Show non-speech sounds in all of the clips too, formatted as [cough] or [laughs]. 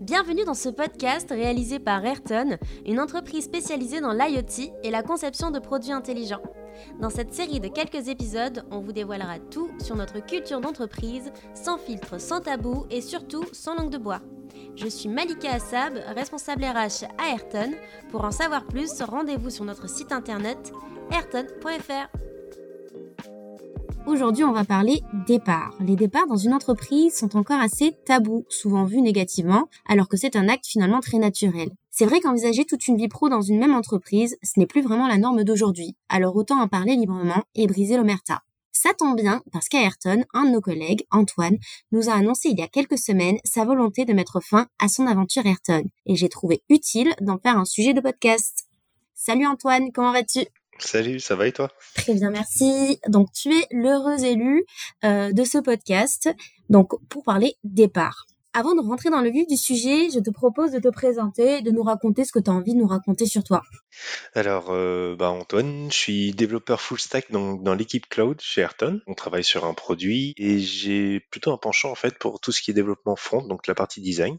Bienvenue dans ce podcast réalisé par Ayrton, une entreprise spécialisée dans l'IoT et la conception de produits intelligents. Dans cette série de quelques épisodes, on vous dévoilera tout sur notre culture d'entreprise, sans filtre, sans tabou et surtout sans langue de bois. Je suis Malika Assab, responsable RH à Ayrton. Pour en savoir plus, rendez-vous sur notre site internet ayrton.fr. Aujourd'hui, on va parler départ. Les départs dans une entreprise sont encore assez tabous, souvent vus négativement, alors que c'est un acte finalement très naturel. C'est vrai qu'envisager toute une vie pro dans une même entreprise, ce n'est plus vraiment la norme d'aujourd'hui, alors autant en parler librement et briser l'omerta. Ça tombe bien parce qu'à Ayrton, un de nos collègues, Antoine, nous a annoncé il y a quelques semaines sa volonté de mettre fin à son aventure Ayrton, et j'ai trouvé utile d'en faire un sujet de podcast. Salut Antoine, comment vas-tu? Salut, ça va et toi? Très bien, merci. Donc tu es l'heureux élu euh, de ce podcast, donc pour parler départ. Avant de rentrer dans le vif du sujet, je te propose de te présenter, de nous raconter ce que tu as envie de nous raconter sur toi. Alors, euh, bah Antoine, je suis développeur full stack donc dans l'équipe cloud chez Ayrton. On travaille sur un produit et j'ai plutôt un penchant en fait pour tout ce qui est développement front, donc la partie design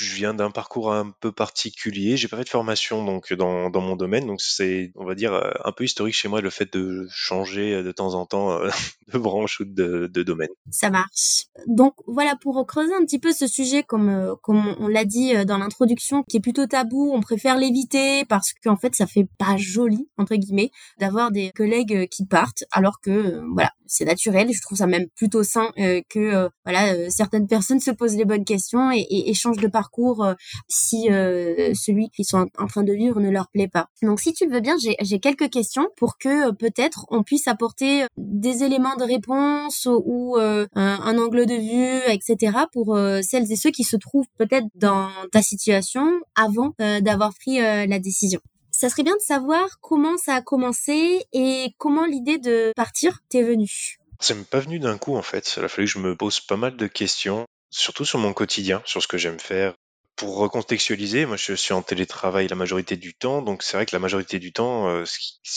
je viens d'un parcours un peu particulier. J'ai pas fait de formation donc dans, dans mon domaine, donc c'est, on va dire, euh, un peu historique chez moi le fait de changer euh, de temps en temps euh, [laughs] de branche ou de, de domaine. Ça marche. Donc voilà, pour creuser un petit peu ce sujet, comme comme on l'a dit dans l'introduction, qui est plutôt tabou, on préfère l'éviter parce qu'en fait ça fait pas joli entre guillemets d'avoir des collègues qui partent, alors que voilà, c'est naturel. Je trouve ça même plutôt sain que voilà certaines personnes se posent les bonnes questions et, et, et changent de parcours euh, si euh, celui qu'ils sont en train de vivre ne leur plaît pas. Donc si tu veux bien, j'ai quelques questions pour que euh, peut-être on puisse apporter des éléments de réponse ou un, angle de vue, etc. pour celles et ceux qui se trouvent peut-être dans ta situation avant d'avoir pris la décision. Ça serait bien de savoir comment ça a commencé et comment l'idée de partir t'est venue. Ça m'est pas venu d'un coup en fait. Il a fallu que je me pose pas mal de questions surtout sur mon quotidien, sur ce que j'aime faire, pour recontextualiser, moi je suis en télétravail la majorité du temps, donc c'est vrai que la majorité du temps, euh,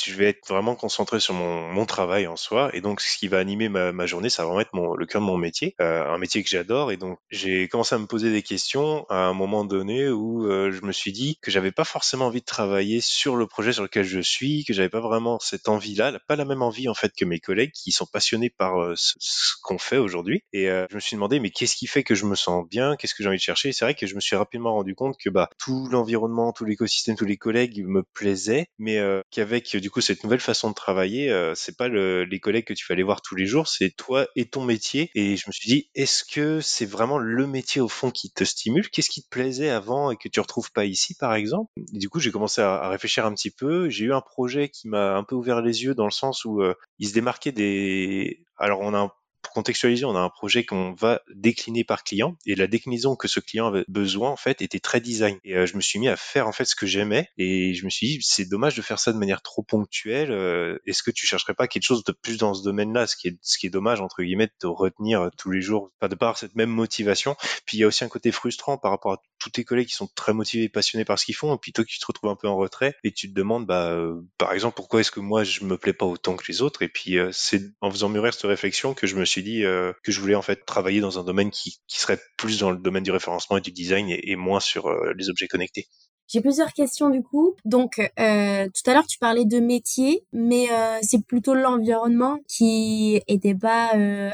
je vais être vraiment concentré sur mon, mon, travail en soi, et donc ce qui va animer ma, ma journée, ça va vraiment être mon, le cœur de mon métier, euh, un métier que j'adore, et donc j'ai commencé à me poser des questions à un moment donné où euh, je me suis dit que j'avais pas forcément envie de travailler sur le projet sur lequel je suis, que j'avais pas vraiment cette envie-là, pas la même envie en fait que mes collègues qui sont passionnés par euh, ce, ce qu'on fait aujourd'hui, et je me suis demandé mais qu'est-ce qui fait que je me sens bien, qu'est-ce que j'ai envie de chercher, et c'est vrai que je me suis rendu compte que bah tout l'environnement, tout l'écosystème, tous les collègues me plaisaient, mais euh, qu'avec du coup cette nouvelle façon de travailler, euh, c'est pas le, les collègues que tu vas aller voir tous les jours, c'est toi et ton métier. Et je me suis dit, est-ce que c'est vraiment le métier au fond qui te stimule? Qu'est-ce qui te plaisait avant et que tu retrouves pas ici, par exemple? Et Du coup, j'ai commencé à, à, réfléchir un petit peu. J'ai eu un projet qui m'a un peu ouvert les yeux dans le sens où euh, il se démarquait des. Alors, on a un pour contextualiser, on a un projet qu'on va décliner par client et la déclinaison que ce client avait besoin en fait était très design. Et euh, je me suis mis à faire en fait ce que j'aimais et je me suis dit c'est dommage de faire ça de manière trop ponctuelle. Euh, est-ce que tu chercherais pas quelque chose de plus dans ce domaine-là, ce qui est ce qui est dommage entre guillemets de te retenir euh, tous les jours, pas de par cette même motivation. Puis il y a aussi un côté frustrant par rapport à tous tes collègues qui sont très motivés passionnés par ce qu'ils font et puis toi qui te retrouves un peu en retrait et tu te demandes bah par exemple pourquoi est-ce que moi je me plais pas autant que les autres? Et puis c'est en faisant mûrir cette réflexion que je me suis dit euh, que je voulais en fait travailler dans un domaine qui, serait plus dans le domaine du référencement et du design et, moins sur euh, les objets connectés. J'ai plusieurs questions du coup. Donc euh, tout à l'heure tu parlais de métier, mais c'est plutôt l'environnement qui était pas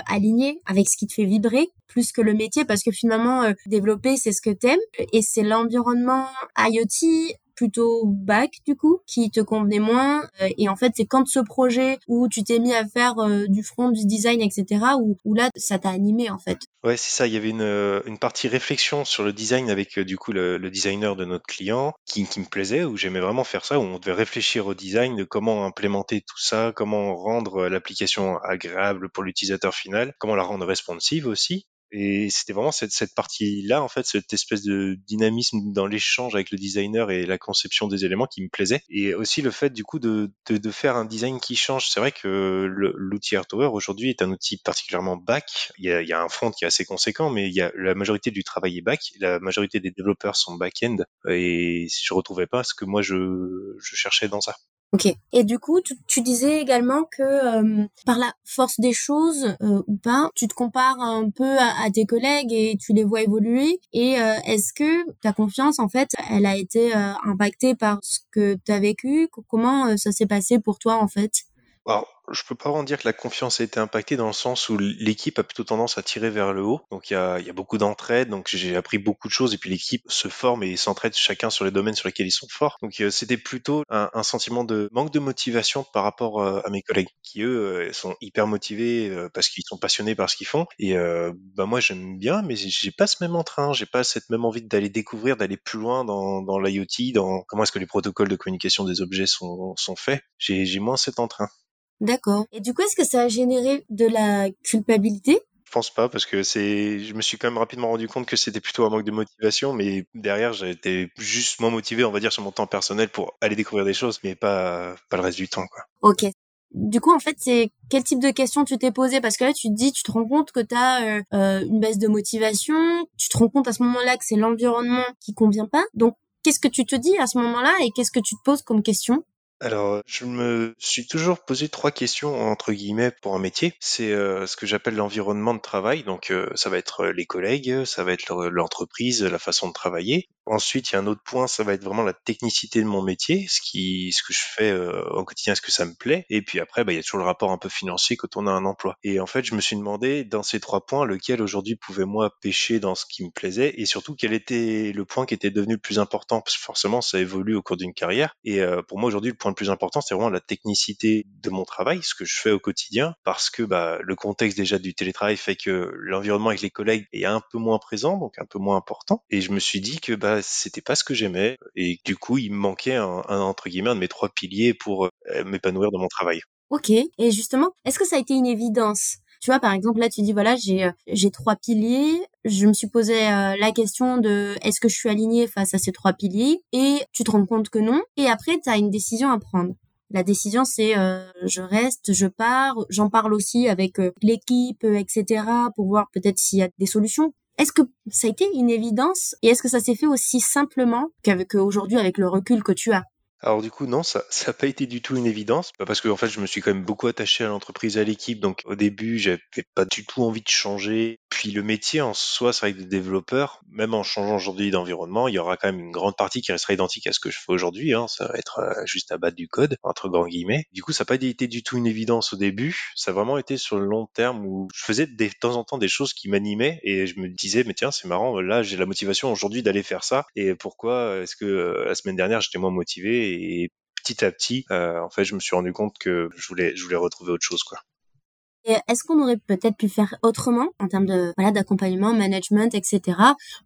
aligné avec ce qui te fait vibrer plus que le métier parce que finalement développer c'est ce que t'aimes et c'est l'environnement IoT plutôt bac du coup qui te convenait moins. Euh, et en fait c'est quand ce projet où tu t'es mis à faire euh, du front du design etc où, là ça t'a animé en fait. Ouais c'est ça. Il y avait une, euh, une partie réflexion sur le design avec du coup le, le designer de notre client qui, qui me plaisait où j'aimais vraiment faire ça où on devait réfléchir au design de comment implémenter tout ça comment rendre l'application agréable pour l'utilisateur final comment la rendre responsive aussi et c'était vraiment cette, cette partie-là, en fait, cette espèce de dynamisme dans l'échange avec le designer et la conception des éléments qui me plaisait. Et aussi le fait, du coup, de, de, de faire un design qui change. C'est vrai que l'outil Artower aujourd'hui est un outil particulièrement back. Il y, a, il y a un front qui est assez conséquent, mais il y a la majorité du travail est back. La majorité des développeurs sont back-end. Et je retrouvais pas ce que moi je, je cherchais dans ça. Ok. Et du coup, tu, disais également que euh, par la force des choses euh, ou pas, tu te compares un peu à, tes collègues et tu les vois évoluer. Et euh, est-ce que ta confiance, en fait, elle a été impactée par ce que tu as vécu? Comment ça s'est passé pour toi, en fait? Je peux pas vraiment dire que la confiance a été impactée dans le sens où l'équipe a plutôt tendance à tirer vers le haut. Donc il y a, y a, beaucoup d'entraide, donc j'ai appris beaucoup de choses et puis l'équipe se forme et s'entraide chacun sur les domaines sur lesquels ils sont forts. Donc euh, c'était plutôt un, un, sentiment de manque de motivation par rapport euh, à mes collègues qui eux euh, sont hyper motivés parce qu'ils sont passionnés par ce qu'ils font. Et bah moi j'aime bien, mais j'ai pas ce même entrain, j'ai pas cette même envie d'aller découvrir, d'aller plus loin dans, dans l'IoT, dans comment est-ce que les protocoles de communication des objets sont, sont faits. J'ai moins cet entrain. D'accord. Et du coup, est-ce que ça a généré de la culpabilité? Je pense pas parce que c'est, je me suis quand même rapidement rendu compte que c'était plutôt un manque de motivation, mais derrière j'étais juste moins motivé, on va dire, sur mon temps personnel pour aller découvrir des choses, mais pas pas le reste du temps, quoi. Ok. Du coup, en fait, c'est quel type de questions tu t'es posé Parce que là, tu te dis, tu te rends compte que tu as euh, euh, une baisse de motivation, tu te rends compte à ce moment-là que c'est l'environnement qui convient pas. Donc, qu'est-ce que tu te dis à ce moment-là et qu'est-ce que tu te poses comme question? Alors, je me suis toujours posé trois questions entre guillemets pour un métier. C'est euh, ce que j'appelle l'environnement de travail. Donc, euh, ça va être les collègues, ça va être l'entreprise, la façon de travailler. Ensuite, il y a un autre point, ça va être vraiment la technicité de mon métier, ce qui, ce que je fais euh, au quotidien, est-ce que ça me plaît? Et puis après, bah, il y a toujours le rapport un peu financier quand on a un emploi. Et en fait, je me suis demandé dans ces trois points, lequel aujourd'hui pouvait moi pêcher dans ce qui me plaisait, et surtout quel était le point qui était devenu le plus important, parce que forcément, ça évolue au cours d'une carrière. Et euh, pour moi aujourd'hui, le le plus important, c'est vraiment la technicité de mon travail, ce que je fais au quotidien, parce que bah, le contexte déjà du télétravail fait que l'environnement avec les collègues est un peu moins présent, donc un peu moins important. Et je me suis dit que bah, c'était pas ce que j'aimais et du coup il me manquait un, entre guillemets de mes trois piliers pour euh, m'épanouir dans mon travail. Ok. Et justement, est-ce que ça a été une évidence tu vois, par exemple, là, tu dis, voilà, j'ai euh, j'ai trois piliers. Je me suis posé euh, la question de est-ce que je suis alignée face à ces trois piliers? Et tu te rends compte que non. Et après, tu as une décision à prendre. La décision, c'est je reste, je pars. J'en parle aussi avec l'équipe, etc., pour voir peut-être s'il y a des solutions. Est-ce que ça a été une évidence? Et est-ce que ça s'est fait aussi simplement qu'avec aujourd'hui avec le recul que tu as? Alors du coup non, ça [laughs] ça a pas été du tout une évidence, bah, parce que en fait je me suis quand même beaucoup attaché à l'entreprise, à l'équipe, donc au début j'avais pas du tout envie de changer. Puis le métier en soi, c'est vrai que de développeur, même en changeant aujourd'hui d'environnement, il y aura quand même une grande partie qui restera identique à ce que je fais aujourd'hui. Hein. Ça va être euh, juste à battre du code entre grands guillemets. Du coup, ça n'a pas été du tout une évidence au début. Ça a vraiment été sur le long terme où je faisais de temps en temps des choses qui m'animaient et je me disais mais tiens c'est marrant, là j'ai la motivation aujourd'hui d'aller faire ça et pourquoi est-ce que euh, la semaine dernière j'étais moins motivé et petit à petit, euh, en fait, je me suis rendu compte que je voulais, je voulais retrouver autre chose, quoi. Est-ce qu'on aurait peut-être pu faire autrement en termes de voilà d'accompagnement, management, etc.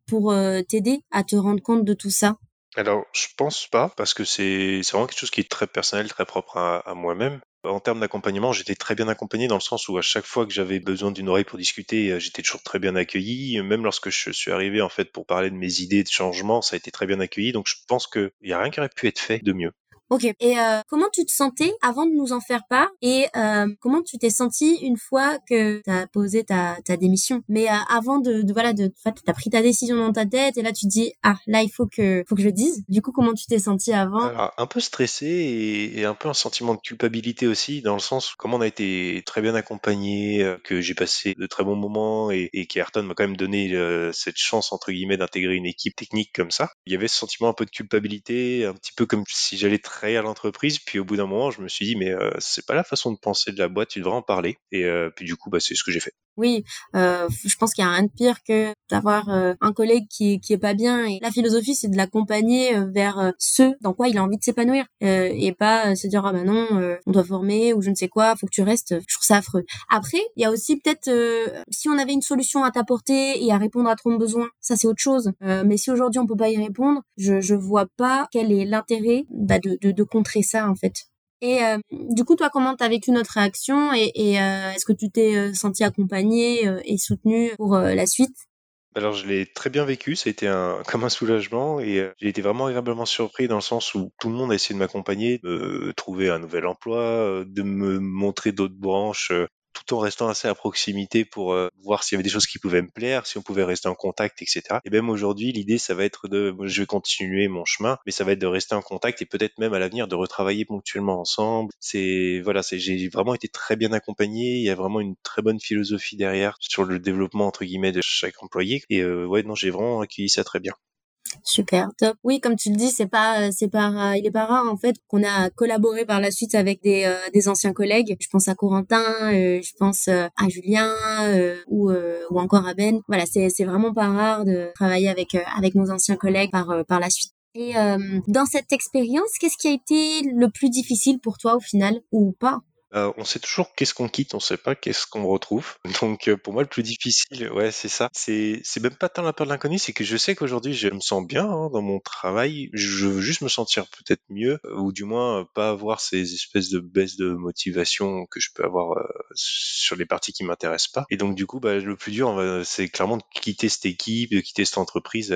pour euh, t'aider à te rendre compte de tout ça? Alors, je pense pas parce que c'est vraiment quelque chose qui est très personnel, très propre à, moi-même. En termes d'accompagnement, j'étais très bien accompagné dans le sens où à chaque fois que j'avais besoin d'une oreille pour discuter, euh, j'étais toujours très bien accueilli. Même lorsque je suis arrivé en fait pour parler de mes idées de changement, ça a été très bien accueilli. Donc je pense qu'il n'y a rien qui aurait pu être fait de mieux. Ok. Et euh, comment tu te sentais avant de nous en faire part et euh, comment tu t'es senti une fois que tu as posé ta, ta démission? Mais euh, avant de, de, voilà de tu as pris ta décision dans ta tête et là tu te dis ah là il faut que faut que je le dise. Du coup comment tu t'es senti avant? Alors, Un peu stressé et, et, un peu un sentiment de culpabilité aussi dans le sens où comme on a été très bien accompagné, euh, que j'ai passé de très bons moments et, et qu'Ayrton m'a quand même donné euh, cette chance entre guillemets d'intégrer une équipe technique comme ça. Il y avait ce sentiment un peu de culpabilité, un petit peu comme si j'allais très à l'entreprise. Puis au bout d'un moment, je me suis dit, mais euh, c'est pas la façon de penser de la boîte, tu devrais en parler. Et euh, puis du coup, bah, c'est ce que j'ai fait. Oui, euh, je pense qu'il y a rien de pire que d'avoir euh, un collègue qui qui est pas bien. Et la philosophie, c'est de l'accompagner euh, vers ce dans quoi il a envie de s'épanouir et pas se dire ah ben non, on doit former ou je ne sais quoi, faut que tu restes. Je trouve ça affreux. Après, il y a aussi peut-être si on avait une solution à t'apporter et à répondre à ton besoin, ça c'est autre chose. mais si aujourd'hui on peut pas y répondre, je je vois pas quel est l'intérêt bah, de, de de contrer ça en fait. Et euh, du coup, toi, comment t'as vécu notre réaction et, et euh, est-ce que tu t'es euh, senti accompagné et soutenu pour la suite? Alors je l'ai très bien vécu, ça a été un, [laughs] comme un soulagement et j'ai été vraiment agréablement surpris dans le sens où tout le monde a essayé de m'accompagner, de trouver un nouvel emploi, de me montrer d'autres branches tout en restant assez à proximité pour euh, voir s'il y avait des choses qui pouvaient me plaire, si on pouvait rester en contact, etc. Et même aujourd'hui, l'idée, ça va être de, je vais continuer mon chemin, mais ça va être de rester en contact et peut-être même à l'avenir de retravailler ponctuellement ensemble. C'est voilà, c'est j'ai vraiment été très bien accompagné. Il y a vraiment une très bonne philosophie derrière sur le développement entre guillemets de chaque employé. Et euh, ouais, non, j'ai vraiment accueilli ça très bien. Super, top. Oui, comme tu le dis, c'est pas, c'est pas, il est pas rare en fait qu'on a collaboré par la suite avec des, euh, des anciens collègues. Je pense à Corentin, euh, je pense euh, à Julien ou ou encore à Ben. Voilà, c'est c'est vraiment pas rare de travailler avec avec nos anciens collègues par par la suite. Et dans cette expérience, qu'est-ce qui a été le plus difficile pour toi au final ou pas? Euh, on sait toujours qu'est-ce qu'on quitte, on sait pas qu'est-ce qu'on retrouve. [laughs] Donc euh, pour moi le plus difficile, ouais c'est ça. C'est c'est même pas tant la peur de l'inconnu, c'est que je sais qu'aujourd'hui je me sens bien hein, dans mon travail. Je veux juste me sentir peut-être mieux, euh, ou du moins pas avoir ces espèces de baisses de motivation que je peux avoir sur les parties qui m'intéressent pas. Et donc du coup bah, le plus dur c'est clairement de quitter cette équipe, de quitter cette entreprise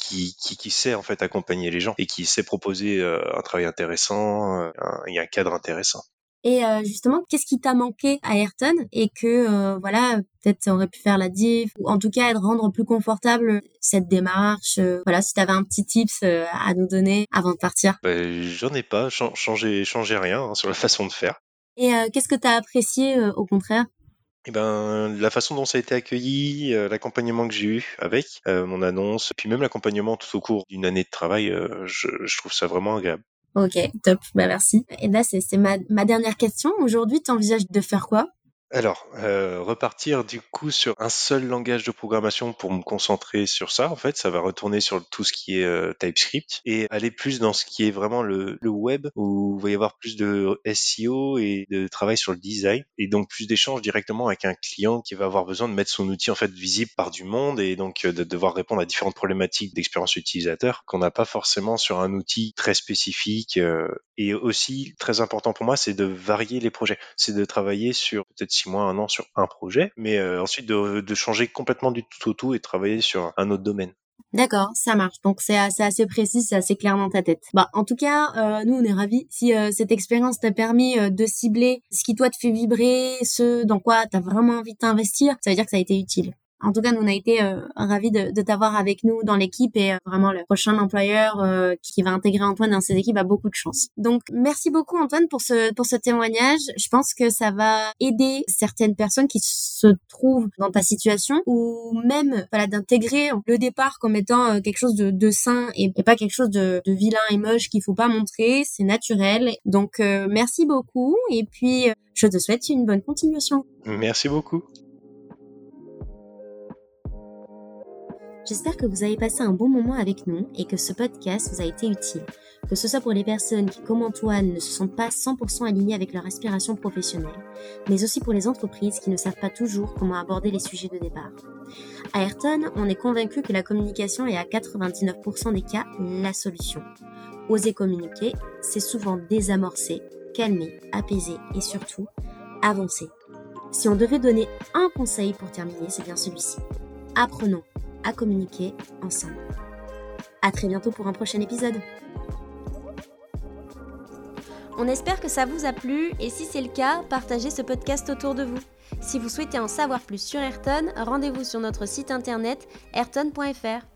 qui, qui, qui sait en fait accompagner les gens et qui sait proposer un travail intéressant, et un cadre intéressant. Et euh, justement, qu'est-ce qui t'a manqué à Ayrton et que euh, voilà, peut-être ça aurait pu faire la diff ou en tout cas de rendre plus confortable cette démarche. Euh, voilà, si tu avais un petit tips à nous donner avant de partir? Ben, J'en ai pas, changé, changé rien hein, sur la façon de faire. Et qu'est-ce que tu as apprécié au contraire? Eh ben, la façon dont ça a été accueilli, l'accompagnement que j'ai eu avec mon annonce, puis même l'accompagnement tout au cours d'une année de travail, je, je, trouve ça vraiment agréable. Ok, top. Bah merci. Et là, c'est ma, ma dernière question. Aujourd'hui, tu de faire quoi? Alors, euh, repartir du coup sur un seul langage de programmation pour me concentrer sur ça, en fait, ça va retourner sur tout ce qui est euh, TypeScript et aller plus dans ce qui est vraiment le, le web où il va y avoir plus de SEO et de travail sur le design et donc plus d'échanges directement avec un client qui va avoir besoin de mettre son outil en fait visible par du monde et donc euh, de devoir répondre à différentes problématiques d'expérience utilisateur qu'on n'a pas forcément sur un outil très spécifique et aussi très important pour moi, c'est de varier les projets, c'est de travailler sur peut-être six mois, un an sur un projet, mais euh, ensuite de, changer complètement du tout au tout et travailler sur un autre domaine. D'accord, ça marche. Donc c'est assez, précis, c'est assez clair dans ta tête. Bah, en tout cas, euh, nous on est ravis si euh, cette expérience t'a permis de cibler ce qui toi te fait vibrer, ce dans quoi t'as vraiment envie de t'investir. Ça veut dire que ça a été utile. En tout cas, nous on a été euh, ravis de, de t'avoir avec nous dans l'équipe et euh, vraiment le prochain employeur euh, qui va intégrer Antoine dans ses équipes a beaucoup de chance. Donc merci beaucoup Antoine pour ce pour ce témoignage. Je pense que ça va aider certaines personnes qui se trouvent dans ta situation ou même voilà d'intégrer le départ comme étant quelque chose de, de sain et, pas quelque chose de, de vilain et moche qu'il faut pas montrer. C'est naturel. Donc merci beaucoup et puis je te souhaite une bonne continuation. Merci beaucoup. J'espère que vous avez passé un bon moment avec nous et que ce podcast vous a été utile, que ce soit pour les personnes qui, comme Antoine, ne se sentent pas 100% alignées avec leur aspiration professionnelle, mais aussi pour les entreprises qui ne savent pas toujours comment aborder les sujets de départ. À Ayrton, on est convaincu que la communication est à 99% des cas la solution. Oser communiquer, c'est souvent désamorcer, calmer, apaiser et surtout avancer. Si on devait donner un conseil pour terminer, c'est bien celui-ci. Apprenons communiquer ensemble. À très bientôt pour un prochain épisode. On espère que ça vous a plu et si c'est le cas, partagez ce podcast autour de vous. Si vous souhaitez en savoir plus sur Ayrton, rendez-vous sur notre site internet ayrton.fr.